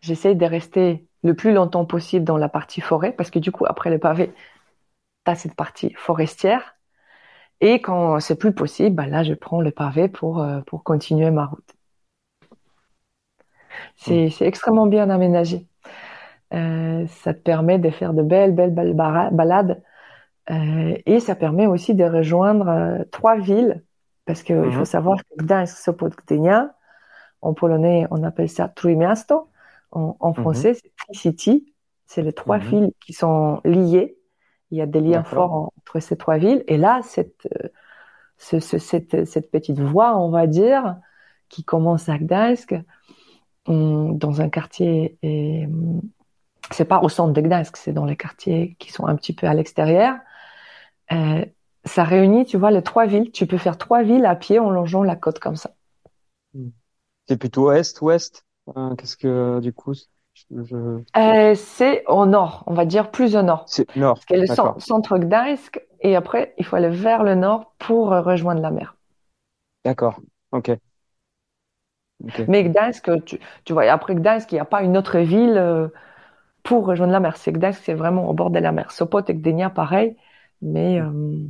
J'essaye de rester le plus longtemps possible dans la partie forêt parce que du coup, après le pavé, tu as cette partie forestière. Et quand c'est plus possible, bah là, je prends le pavé pour, euh, pour continuer ma route. C'est mmh. extrêmement bien aménagé. Euh, ça te permet de faire de belles, belles, belles balades. Euh, et ça permet aussi de rejoindre euh, trois villes. Parce qu'il mmh. faut savoir que Gdańsk, Sopot, Gdynia, en polonais, on appelle ça Trójmiasto. En, en mhm. français, c'est Tri-City. C'est les trois mhm. villes qui sont liées. Il y a des liens forts entre ces trois villes. Et là, cette, ce, cette, cette petite voie, on va dire, qui commence à Gdańsk, dans un quartier, et c'est pas au centre de Gdańsk, c'est dans les quartiers qui sont un petit peu à l'extérieur. Euh, ça réunit, tu vois, les trois villes. Tu peux faire trois villes à pied en longeant la côte comme ça. C'est plutôt est, ouest. Euh, qu'est-ce que du coup je... euh, C'est au nord, on va dire plus au nord. C'est nord. Parce le centre, centre Gdańsk et après il faut aller vers le nord pour rejoindre la mer. D'accord. Ok. Mais Gdańsk, tu, tu vois, après Gdańsk, il n'y a pas une autre ville euh, pour rejoindre la mer. C'est Gdańsk, c'est vraiment au bord de la mer. Sopot et Gdynia, pareil, mais euh,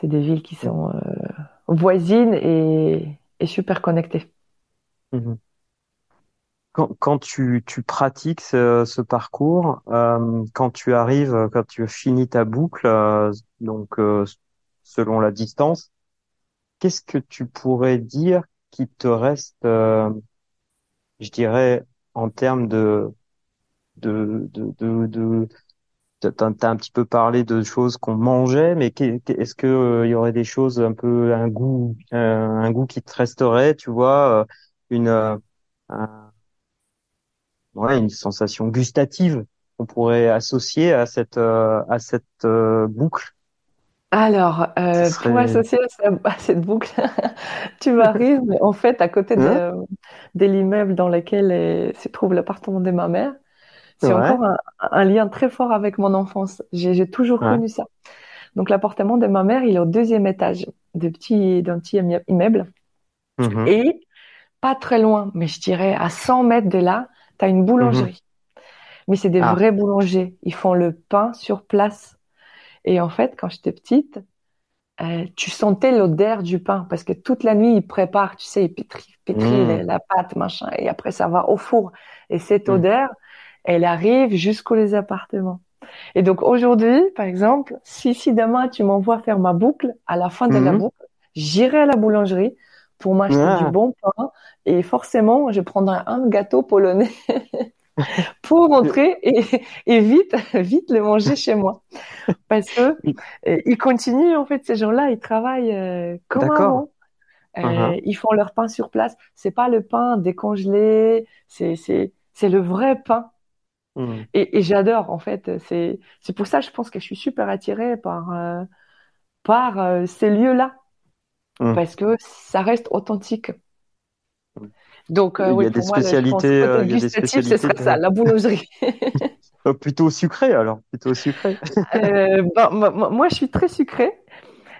c'est des villes qui sont euh, voisines et, super connectées. Mhm. Quand, tu, pratiques ce, parcours, quand tu arrives, quand tu finis ta boucle, donc selon la distance, qu'est-ce que tu pourrais dire qui te reste, euh, je dirais, en termes de de de de, de T'as un petit peu parlé de choses qu'on mangeait, mais est-ce que euh, il y aurait des choses un peu un goût un, goût qui te resterait, tu vois, euh, une ouais une sensation gustative qu'on pourrait associer à cette à cette boucle? Alors, euh, pour associer à cette boucle, tu m'arrives, en fait, à côté de, hein? de l'immeuble dans lequel se trouve l'appartement de ma mère, c'est encore un, lien très fort avec mon enfance. J'ai toujours connu ça. Donc, l'appartement de ma mère, il est au deuxième étage de petit, d'un petit immeuble. Mmh Et pas très loin, mais je dirais à 100 mètres de là, tu as une boulangerie. Mmh mais c'est des ah. vrais boulangers. Ils font le pain sur place. Et en fait, quand j'étais petite, euh, tu sentais l'odeur du pain parce que toute la nuit, ils préparent, tu sais, ils pétrissent, mmh. la pâte, machin, et après ça va au four. Et cette mmh. odeur, elle arrive jusqu'aux les appartements. Et donc aujourd'hui, par exemple, si, si demain tu m'envoies faire ma boucle, à la fin de la mmh. boucle, j'irai à la boulangerie pour m'acheter du ah. bon pain et forcément, je prendrai un gâteau polonais pour rentrer et, et, vite, vite le manger chez moi. Parce que euh, ils continuent, en fait, ces gens-là, ils travaillent euh, comme avant. Euh, uh-huh. Ils font leur pain sur place. C'est pas le pain décongelé, c'est, c'est, c'est le vrai pain. Hmm. Et, et j'adore, en fait. C'est, c'est pour ça, je pense que je suis super attirée par, euh, par ces lieux-là. Hmm. Parce que ça reste authentique. Donc, euh, il y a des spécialités, euh, il y a des spécialités. Ce serait ça, la boulangerie. Euh, plutôt sucré alors, plutôt sucré. ben, moi, je suis très sucré,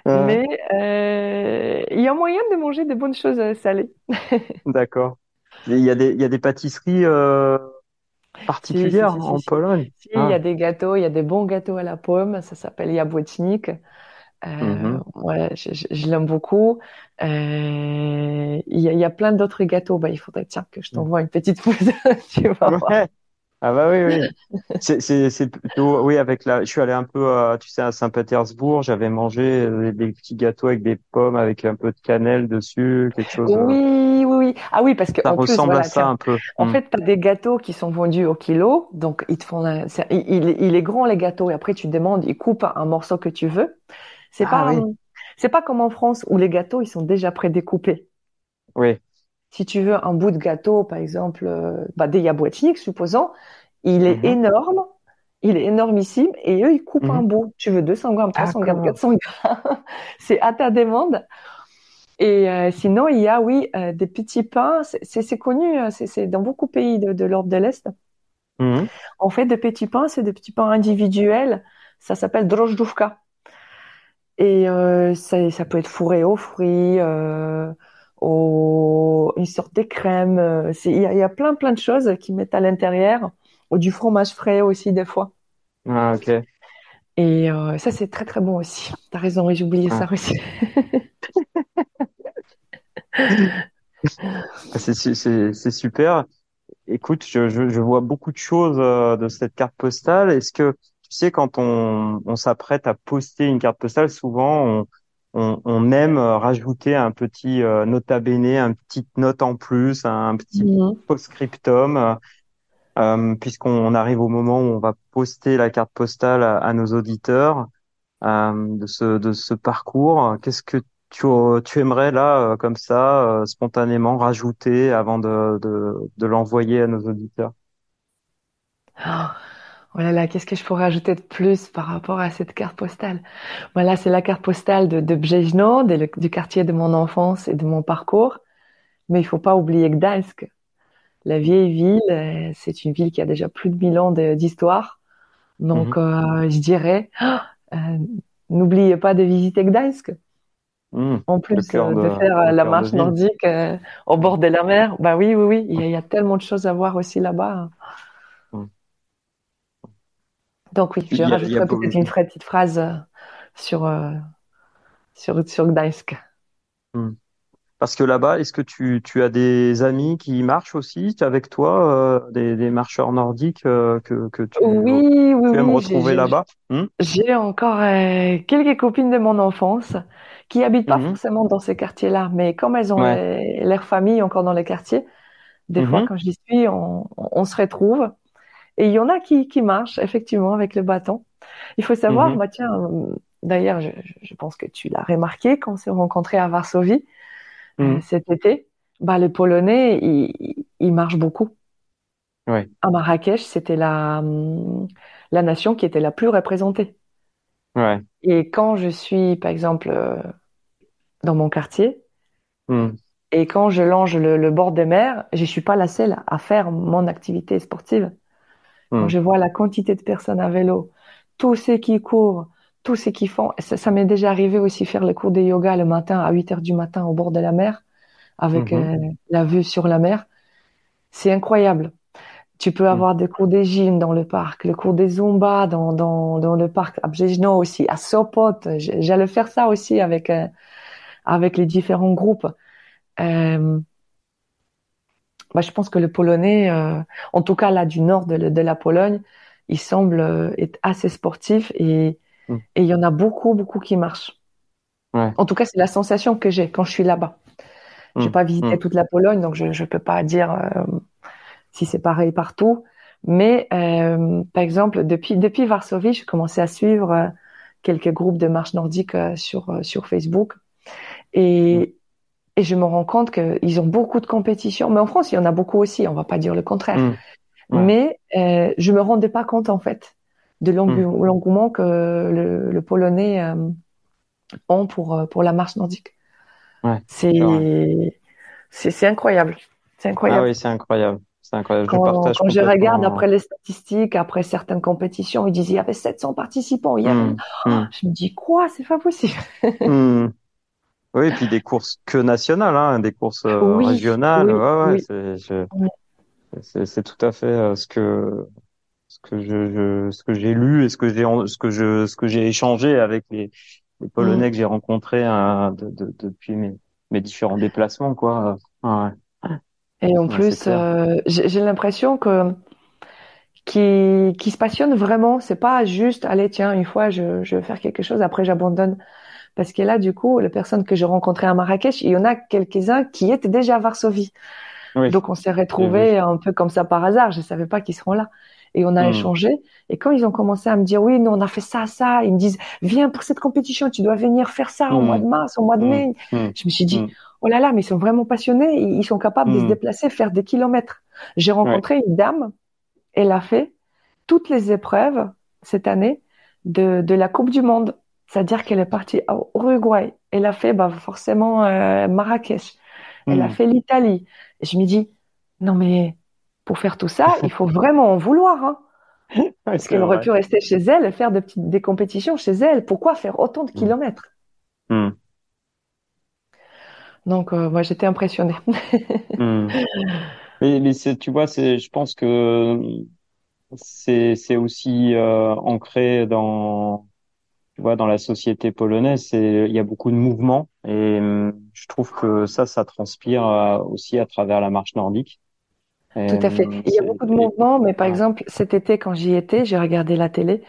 mais euh, il y a moyen de manger des bonnes choses salées. D'accord. Il y a des, il y a des pâtisseries euh, particulières en Pologne? Il y a ah. des gâteaux, il y a des bons gâteaux à la pomme. Ça s'appelle jabłecznik. Euh, mm-hmm. ouais, je, je, l'aime beaucoup. Euh, il y, a, y, a, plein d'autres gâteaux. Bah, il faudrait tiens que je mm. t'envoie une petite photo. tu vas ouais. Ah bah oui oui. c'est plutôt oui avec la. Je suis allé un peu euh, tu sais à Saint-Pétersbourg. J'avais mangé des, petits gâteaux avec des pommes avec un peu de cannelle dessus, quelque chose. Oui oui oui. Ah oui parce que ça en ressemble à ça un peu. En mm. fait t'as des gâteaux qui sont vendus au kilo, donc ils te font. Il, il, il, est grand les gâteaux et après tu demandes, ils coupent un morceau que tu veux. C'est ah pas, c'est pas comme en France où les gâteaux ils sont déjà prédécoupés. Oui. Si tu veux un bout de gâteau, par exemple, euh, bah, des yaboitiques, supposons, il est mhm. énorme, il est énormissime, et eux ils coupent un mhm. bout. Tu veux 200 grammes, 300 grammes, 400 grammes, c'est à ta demande. Et euh, sinon, il y a, oui, euh, des petits pains. C'est connu, hein, c'est dans beaucoup de pays de, de l'Europe de l'Est. Mhm. On fait des petits pains, c'est des petits pains individuels. Ça s'appelle drojdówka. Et euh, ça, ça, peut être fourré aux fruits, euh, au, une sorte de crème. Euh, il y, y, a plein plein de choses qui mettent à l'intérieur, ou du fromage frais aussi des fois. Ah ok. Et euh, ça c'est très très bon aussi. T'as raison, j'ai oublié ah. ça aussi. Ah, c'est super. Écoute, je, je, je, vois beaucoup de choses de cette carte postale. Est-ce que tu sais, quand on, on s'apprête à poster une carte postale, souvent on, on, on aime rajouter un petit euh, nota bene, une petite note en plus, un petit mhm. post-scriptum, euh, puisqu'on arrive au moment où on va poster la carte postale à, nos auditeurs euh, de ce de ce parcours. Qu'est-ce que tu, tu aimerais là, comme ça, spontanément, rajouter avant de, de, de l'envoyer à nos auditeurs? Oh, oh là là, qu'est-ce que je pourrais ajouter de plus par rapport à cette carte postale? Voilà, c'est la carte postale de, de du quartier de mon enfance et de mon parcours. Mais il faut pas oublier Gdańsk. La vieille ville, c'est une ville qui a déjà plus de 1000 ans d'histoire. Donc, mhm. euh, je dirais, euh, n'oubliez pas de visiter Gdańsk. Hmm. en plus euh, de, faire la marche nordique au bord de la mer. Bah oui, oui, oui, il y, a, tellement de choses à voir aussi là-bas. Hmm. Donc oui, je rajouterai peut-être une petite phrase sur, sur, sur Gdańsk. Hmm. Parce que là-bas, est-ce que tu, tu, as des amis qui marchent aussi avec toi, euh, des, des, marcheurs nordiques euh, que, que tu, oui, oui, aimes retrouver là-bas? Hmm? J'ai encore euh, quelques copines de mon enfance qui habitent pas mhm. forcément dans ces quartiers-là, mais comme elles ont leur famille encore dans les quartiers, des fois quand j'y suis, on, on, se retrouve. Et il y en a qui, qui marchent effectivement avec le bâton. Il faut savoir, mhm. moi tiens, d'ailleurs, je, je pense que tu l'as remarqué quand on s'est rencontrés à Varsovie. Euh, mm. cet été, bah, les Polonais, ils, marchent beaucoup. À Marrakech, c'était la, hum, la nation qui était la plus représentée. Et quand je suis, par exemple, euh, dans mon quartier, mm. et quand je longe le, bord des mers, je suis pas la seule à faire mon activité sportive. Quand mm. je vois la quantité de personnes à vélo, tous ceux qui courent, tout ce qu'ils font. Ça, m'est déjà arrivé aussi faire le cours de yoga le matin à 8 heures du matin au bord de la mer avec mhm. euh, la vue sur la mer. C'est incroyable. Tu peux mhm. avoir des cours de gym dans le parc, le cours des zumba dans, dans, dans le parc à Brzezno aussi, à Sopot. J'allais faire ça aussi avec, euh, avec les différents groupes. Euh, bah, je pense que le Polonais, euh, en tout cas là du nord de, de la Pologne, il semble être assez sportif et Mm. Et il y en a beaucoup, beaucoup qui marchent. En tout cas, c'est la sensation que j'ai quand je suis là-bas. Je n'ai mm. pas visité mm. toute la Pologne, donc je ne peux pas dire euh, si c'est pareil partout. Mais euh, par exemple, depuis, depuis Varsovie, j'ai commencé à suivre euh, quelques groupes de marche nordique sur, sur Facebook. Et, et je me rends compte qu'ils ont beaucoup de compétitions. Mais en France, il y en a beaucoup aussi, on va pas dire le contraire. Mais je me rendais pas compte en fait de hmm. l'engouement que le, Polonais euh, ont pour, euh, pour la marche nordique. c'est c'est incroyable. C'est incroyable. Ah oui, c'est incroyable. Incroyable. Quand je, partage quand je regarde après les statistiques, après certaines compétitions, ils disent il y avait 700 participants. Hmm. Je me dis quoi? C'est pas possible. Oui, et puis des courses que nationales, hein, des courses euh, régionales. ouais, ouais, c'est tout à fait ce que ce que je, ce que j'ai lu et ce que j'ai ce que je ce que j'ai échangé avec les, les Polonais mm. que j'ai rencontrés hein, de, de, depuis mes, mes différents déplacements quoi. Ouais. Et en plus, euh, j'ai l'impression que qui qui se passionne vraiment. C'est pas juste allez tiens une fois je je vais faire quelque chose après j'abandonne. Parce que là, du coup, les personnes que j'ai rencontrées à Marrakech, il y en a quelques-uns qui étaient déjà à Varsovie. Donc on s'est retrouvés un peu comme ça par hasard. Je savais pas qu'ils seront là et on a hmm. échangé. Et quand ils ont commencé à me dire, oui, nous, on a fait ça, ça, ils me disent, viens pour cette compétition, tu dois venir faire ça au mois de hmm. mars, au mois de hmm. mai. Je me suis dit, oh là là, mais ils sont vraiment passionnés, ils sont capables de se déplacer, faire des kilomètres. J'ai rencontré une dame, elle a fait toutes les épreuves cette année de, de la Coupe du Monde. C'est-à-dire qu'elle est partie au Uruguay. Elle a fait bah, forcément euh, Marrakech. Elle a fait l'Italie. Et je me dis, non mais pour faire tout ça, il faut vraiment en vouloir. Hein. Parce qu'elle aurait pu rester chez elle et faire des, petites, des compétitions chez elle. Pourquoi faire autant de mm. kilomètres? Mm. Donc, euh, moi, j'étais impressionnée. Mais, tu vois, je pense que c'est, c'est aussi euh, ancré dans, tu vois, dans la société polonaise. Il y a beaucoup de mouvements et je trouve que ça, ça transpire euh, aussi à travers la marche nordique. Tout à fait. Il y a beaucoup de mouvements, mais par exemple, cet été, quand j'y étais, j'ai regardé la télé.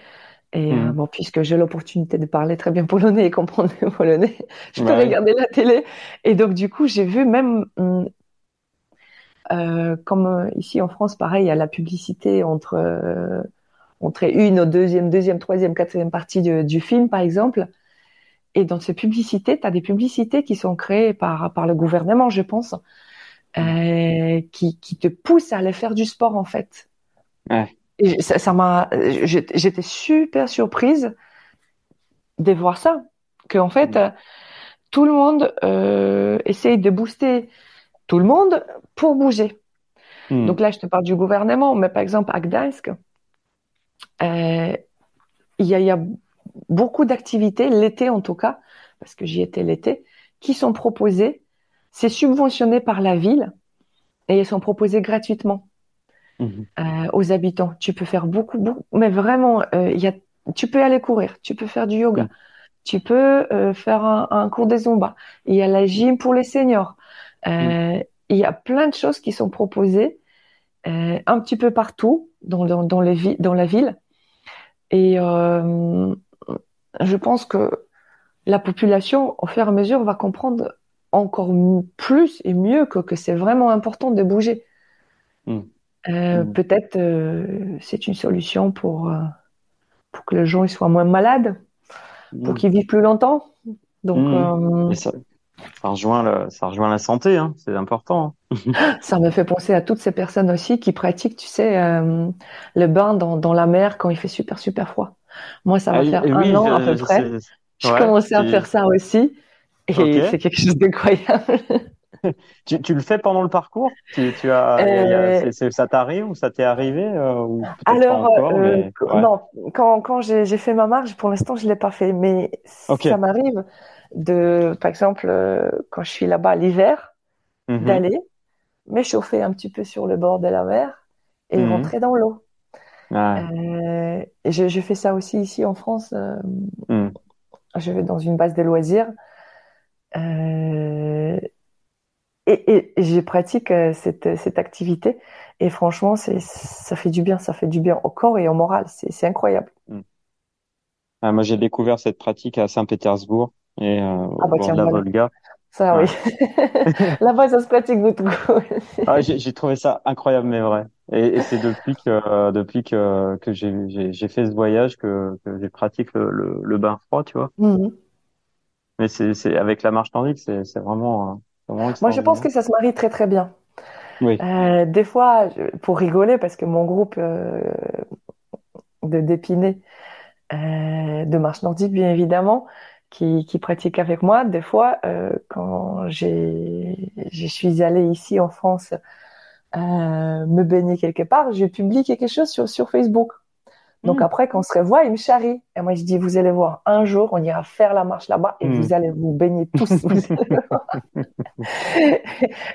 Et euh, hmm. bon, puisque j'ai l'opportunité de parler très bien polonais et comprendre le polonais, je peux regarder la télé. Et donc, du coup, j'ai vu même, euh, comme euh, ici en France, pareil, il y a la publicité entre, entre une, deuxième, deuxième, troisième, quatrième partie du, du film, par exemple. et dans ces publicités, tu as des publicités qui sont créées par, par le gouvernement, je pense, euh, qui, qui te poussent à aller faire du sport, en fait. Ouais. Et ça m'a, j'étais super surprise de voir ça, que en fait, mm. tout le monde euh, essaye de booster tout le monde pour bouger. Mm. Donc là, je te parle du gouvernement, mais par exemple à Gdańsk, il y a, y a beaucoup d'activités, l'été en tout cas, parce que j'y étais l'été, qui sont proposées. C'est subventionné par la ville et elles sont proposées gratuitement mhm. euh, aux habitants. Tu peux faire beaucoup, beaucoup mais vraiment, euh, il y a, tu peux aller courir, tu peux faire du yoga, mhm. tu peux euh, faire un, un, cours des zumba. Il y a la gym pour les seniors. Euh, mhm. Il y a plein de choses qui sont proposées euh, un petit peu partout dans, dans, dans, les dans la ville. Et euh, je pense que la population, au fur et à mesure, va comprendre encore plus et mieux que, que c'est vraiment important de bouger. Hmm. Euh, hmm. Peut-être c'est une solution pour, pour que les gens ils soient moins malades, pour hmm. qu'ils vivent plus longtemps. Donc, euh, ça, ça, rejoint le, ça rejoint la santé, hein, c'est important. Hein. ça me fait penser à toutes ces personnes aussi qui pratiquent, tu sais, le bain dans, dans la mer quand il fait super super froid. Moi, ça va ah, faire un an à peu près. Je commençais à faire ça aussi. Et c'est quelque chose d'incroyable. tu, tu, le fais pendant le parcours? Tu, tu as, euh... Ça t'arrive ou ça t'est arrivé euh, ou Alors, encore, euh, non, quand, quand j'ai fait ma marche, pour l'instant, je l'ai pas fait. Mais ça m'arrive de, par exemple, euh, quand je suis là-bas l'hiver, mm-hmm. d'aller m'échauffer un petit peu sur le bord de la mer et mm-hmm. rentrer dans l'eau. Euh, et je, je, fais ça aussi ici en France. Euh, mm. Je vais dans une base de loisirs. Euh, et, et je pratique cette, cette activité. Et franchement, ça fait du bien. Ça fait du bien au corps et au moral. C'est, incroyable. Ah, moi, j'ai découvert cette pratique à Saint-Pétersbourg et euh, ah bah, de la Volga. Ça, oui. Là-bas, ça se pratique beaucoup. ah, j'ai trouvé ça incroyable, mais vrai. Et, et c'est depuis que depuis que que j'ai fait ce voyage que, que j'ai pratiqué le, le, bain froid, tu vois. Mm-hmm. Mais c'est avec la marche nordique, c'est vraiment, vraiment Moi, je pense que ça se marie très très bien. Oui. Euh, des fois, pour rigoler, parce que mon groupe euh, de d'épinay euh, de marche nordique, bien évidemment, qui, qui pratiquent avec moi. Des fois, euh, quand j'ai, je suis allée ici en France euh, me baigner quelque part, je publie quelque chose sur, sur Facebook. Donc hmm. après, quand on se revoit, ils me charrient. Et moi, je dis, vous allez voir, un jour, on ira faire la marche là-bas et vous hmm. allez vous baigner tous. et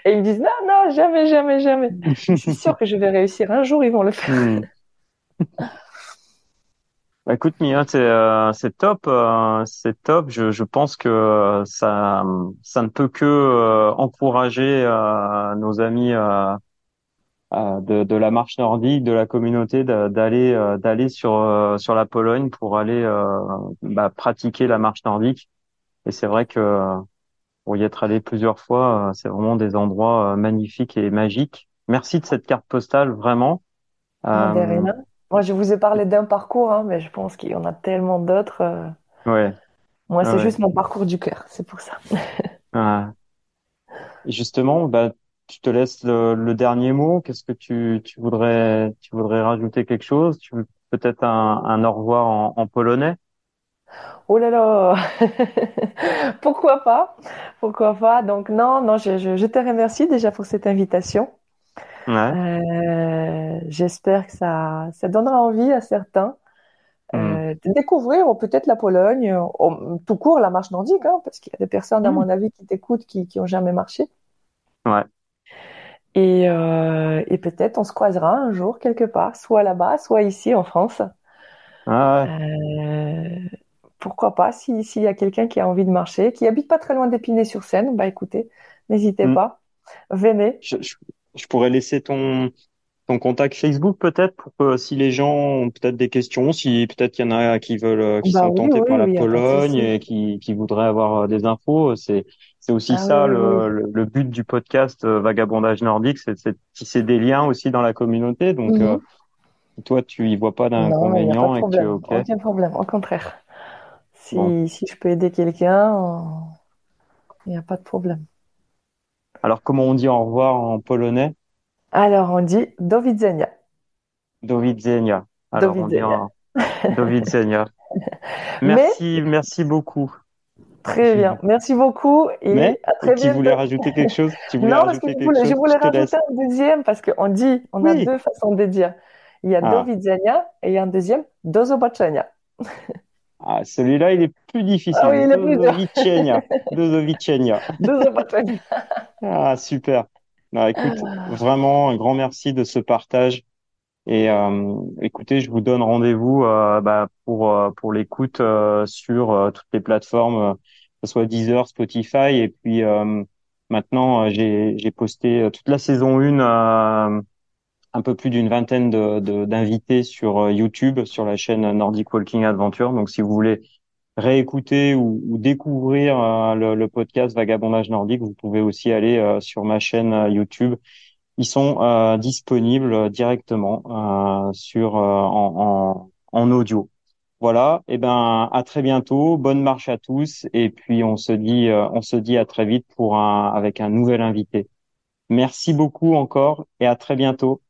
ils me disent, non, non, jamais, jamais, jamais. je suis sûre que je vais réussir. Un jour, ils vont le faire. Hmm. Bah, écoute Mia, c'est euh, c'est top, euh, c'est top. Je, je pense que ça ça ne peut que euh, encourager nos amis de, de la marche nordique, de la communauté, d'aller d'aller sur sur la Pologne pour aller bah, pratiquer la marche nordique. Et c'est vrai que pour y être allé plusieurs fois, c'est vraiment des endroits magnifiques et magiques. Merci de cette carte postale, vraiment. Moi, je vous ai parlé d'un parcours, hein, mais je pense qu'il y en a tellement d'autres. Euh. Ouais. Moi, c'est juste mon parcours du cœur, c'est pour ça. ah. justement, bah, tu te laisse le, dernier mot. Qu'est-ce que tu, tu voudrais, tu voudrais rajouter quelque chose? Tu peut-être un, un au revoir en, en polonais? Oh là là, pourquoi pas, pourquoi pas? Donc non, non, je, je, je te remercie déjà pour cette invitation. Euh, j'espère que ça, ça donnera envie à certains euh, mm. de découvrir peut-être la Pologne, tout court la marche nordique, hein, parce qu'il y a des personnes, à mm. mon avis, qui t'écoutent qui, qui ont jamais marché. Ouais. Et, euh, et peut-être on se croisera un jour quelque part, soit là-bas, soit ici en France. Ah ouais. Euh, pourquoi pas, s'il y a quelqu'un qui a envie de marcher, qui habite pas très loin d'Épinay-sur-Seine, bah écoutez, n'hésitez mm. pas, venez. Je, je, je pourrais laisser ton ton contact Facebook peut-être pour que si les gens ont peut-être des questions, si peut-être qu'il y en a qui veulent euh, qui bah sont tentés par la Pologne et qui qui voudraient avoir euh, des infos, c'est c'est aussi ah ça le, le, but du podcast euh, Vagabondage nordique, c'est de tisser des liens aussi dans la communauté. Donc mhm. toi tu y vois pas d'inconvénient et que aucun problème, au contraire. Si, si je peux aider quelqu'un, il n'y a pas de problème. Alors, comment on dit au revoir en polonais? Alors, on dit do widzenia. Do widzenia. Alors, do widzenia. On dit do widzenia. Merci, merci beaucoup. Très bien. Merci beaucoup et Mais, à très tu voulais rajouter quelque chose? Tu voulais Non, parce que je voulais, je voulais rajouter un deuxième parce qu'on dit, on a deux façons de dire. Il y a Ah. do widzenia et il y a un deuxième do zobaczenia. Ah, celui-là, il est plus difficile. Ah oui, il est plus dur. Ah, super. Non, écoute, vraiment un grand merci de ce partage. Et euh, écoutez, je vous donne rendez-vous euh, bah, pour euh, pour l'écoute euh, sur toutes les plateformes, que ce soit Deezer, Spotify. Et puis euh, maintenant, j'ai j'ai posté toute la saison 1, euh, un peu plus d'une vingtaine de de- d'invités sur euh, YouTube, sur la chaîne Nordic Walking Adventure. Donc, si vous voulez réécouter ou, ou découvrir euh, le, podcast Vagabondage nordique, vous pouvez aussi aller euh, sur ma chaîne YouTube. Ils sont disponibles directement sur en, audio. Voilà. Et ben à très bientôt. Bonne marche à tous. Et puis on se dit on se dit à très vite pour un avec un nouvel invité. Merci beaucoup encore et à très bientôt.